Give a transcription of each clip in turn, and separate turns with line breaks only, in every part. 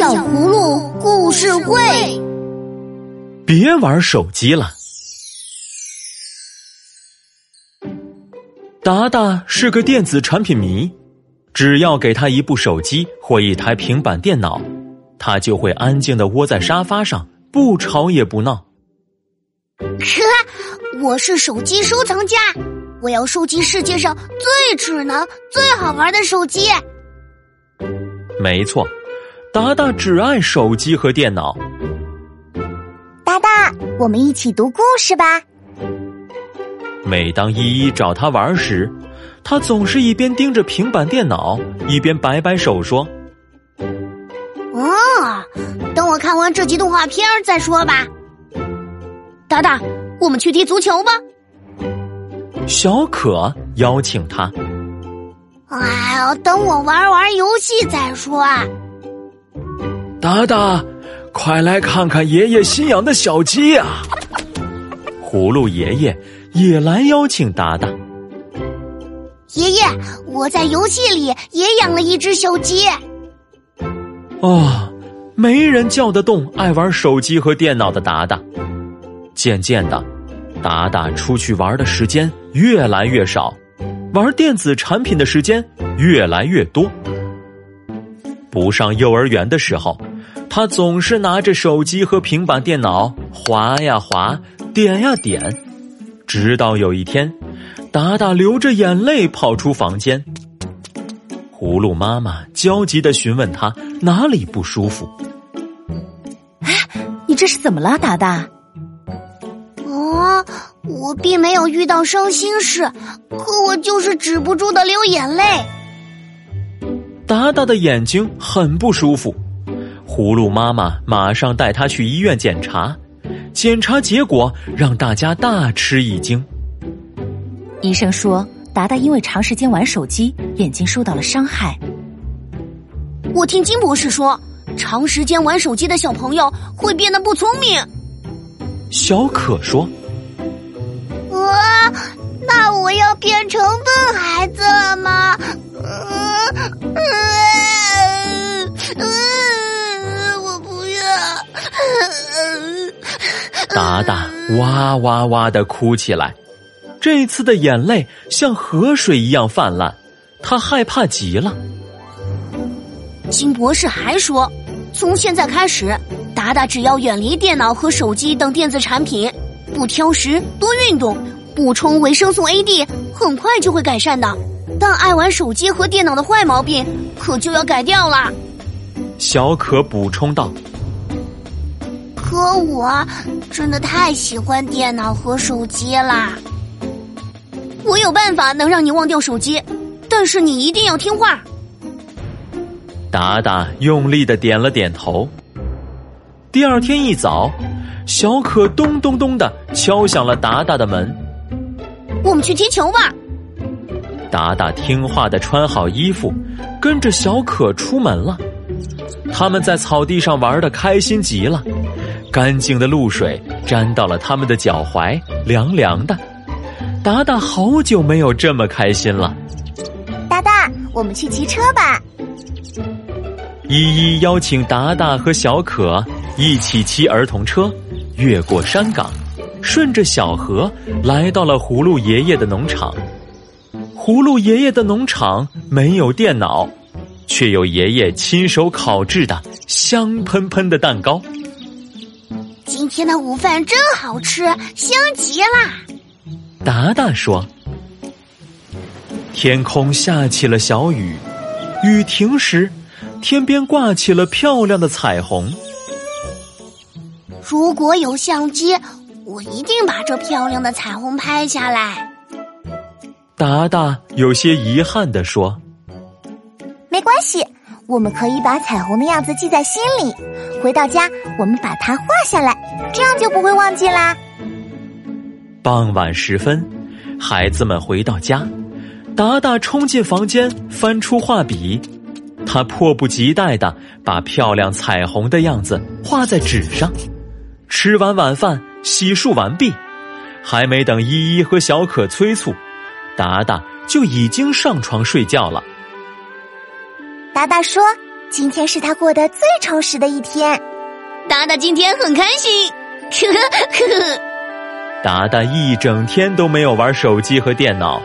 小葫芦故事会，
别玩手机了。达达是个电子产品迷，只要给他一部手机或一台平板电脑，他就会安静的窝在沙发上，不吵也不闹。
呵，我是手机收藏家，我要收集世界上最智能、最好玩的手机。
没错，达达只爱手机和电脑。
达达，我们一起读故事吧。
每当依依找他玩时，他总是一边盯着平板电脑，一边摆摆手说：“
哦，等我看完这集动画片再说吧。”达达，我们去踢足球吧。
小可邀请他。
哎呀，等我玩玩游戏再说。
达达，快来看看爷爷新养的小鸡啊！葫芦爷爷也来邀请达达。
爷爷，我在游戏里也养了一只小鸡。
哦，没人叫得动爱玩手机和电脑的达达。渐渐的，达达出去玩的时间越来越少。玩电子产品的时间越来越多。不上幼儿园的时候，他总是拿着手机和平板电脑划呀划，点呀点，直到有一天，达达流着眼泪跑出房间。葫芦妈妈焦急的询问他哪里不舒服。
哎，你这是怎么了，达达？
哦。我并没有遇到伤心事，可我就是止不住的流眼泪。
达达的眼睛很不舒服，葫芦妈妈马上带他去医院检查，检查结果让大家大吃一惊。
医生说，达达因为长时间玩手机，眼睛受到了伤害。
我听金博士说，长时间玩手机的小朋友会变得不聪明。
小可说。
啊，那我要变成笨孩子了吗？嗯嗯嗯。
达达哇哇哇的哭起来，这次的眼泪像河水一样泛滥，他害怕极了。
金博士还说，从现在开始，达达只要远离电脑和手机等电子产品，不挑食，多运动。补充维生素 A、D，很快就会改善的。但爱玩手机和电脑的坏毛病，可就要改掉了。
小可补充道：“
可我真的太喜欢电脑和手机啦！我有办法能让你忘掉手机，但是你一定要听话。”
达达用力的点了点头。第二天一早，小可咚咚咚的敲响了达达的门。
我们去踢球吧。
达达听话的穿好衣服，跟着小可出门了。他们在草地上玩的开心极了，干净的露水沾到了他们的脚踝，凉凉的。达达好久没有这么开心了。
达达，我们去骑车吧。
依依邀请达达和小可一起骑儿童车，越过山岗。顺着小河来到了葫芦爷爷的农场。葫芦爷爷的农场没有电脑，却有爷爷亲手烤制的香喷喷的蛋糕。
今天的午饭真好吃，香极啦！
达达说：“天空下起了小雨，雨停时，天边挂起了漂亮的彩虹。
如果有相机。”我一定把这漂亮的彩虹拍下来。
达达有些遗憾的说：“
没关系，我们可以把彩虹的样子记在心里。回到家，我们把它画下来，这样就不会忘记啦。”
傍晚时分，孩子们回到家，达达冲进房间，翻出画笔，他迫不及待的把漂亮彩虹的样子画在纸上。吃完晚饭。洗漱完毕，还没等依依和小可催促，达达就已经上床睡觉了。
达达说：“今天是他过得最充实的一天。
达达今天很开心，呵呵呵呵。
达达一整天都没有玩手机和电脑，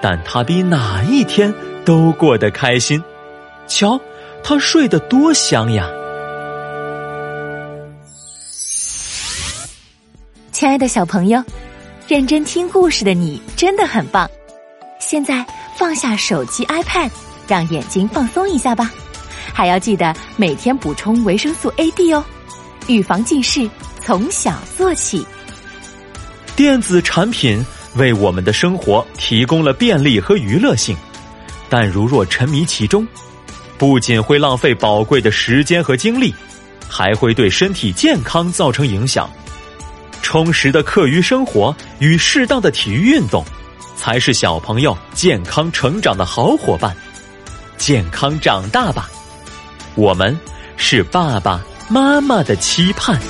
但他比哪一天都过得开心。瞧，他睡得多香呀！
亲爱的小朋友，认真听故事的你真的很棒。现在放下手机、iPad，让眼睛放松一下吧。还要记得每天补充维生素 A、D 哦，预防近视从小做起。
电子产品为我们的生活提供了便利和娱乐性，但如若沉迷其中，不仅会浪费宝贵的时间和精力，还会对身体健康造成影响。充实的课余生活与适当的体育运动，才是小朋友健康成长的好伙伴。健康长大吧，我们是爸爸妈妈的期盼。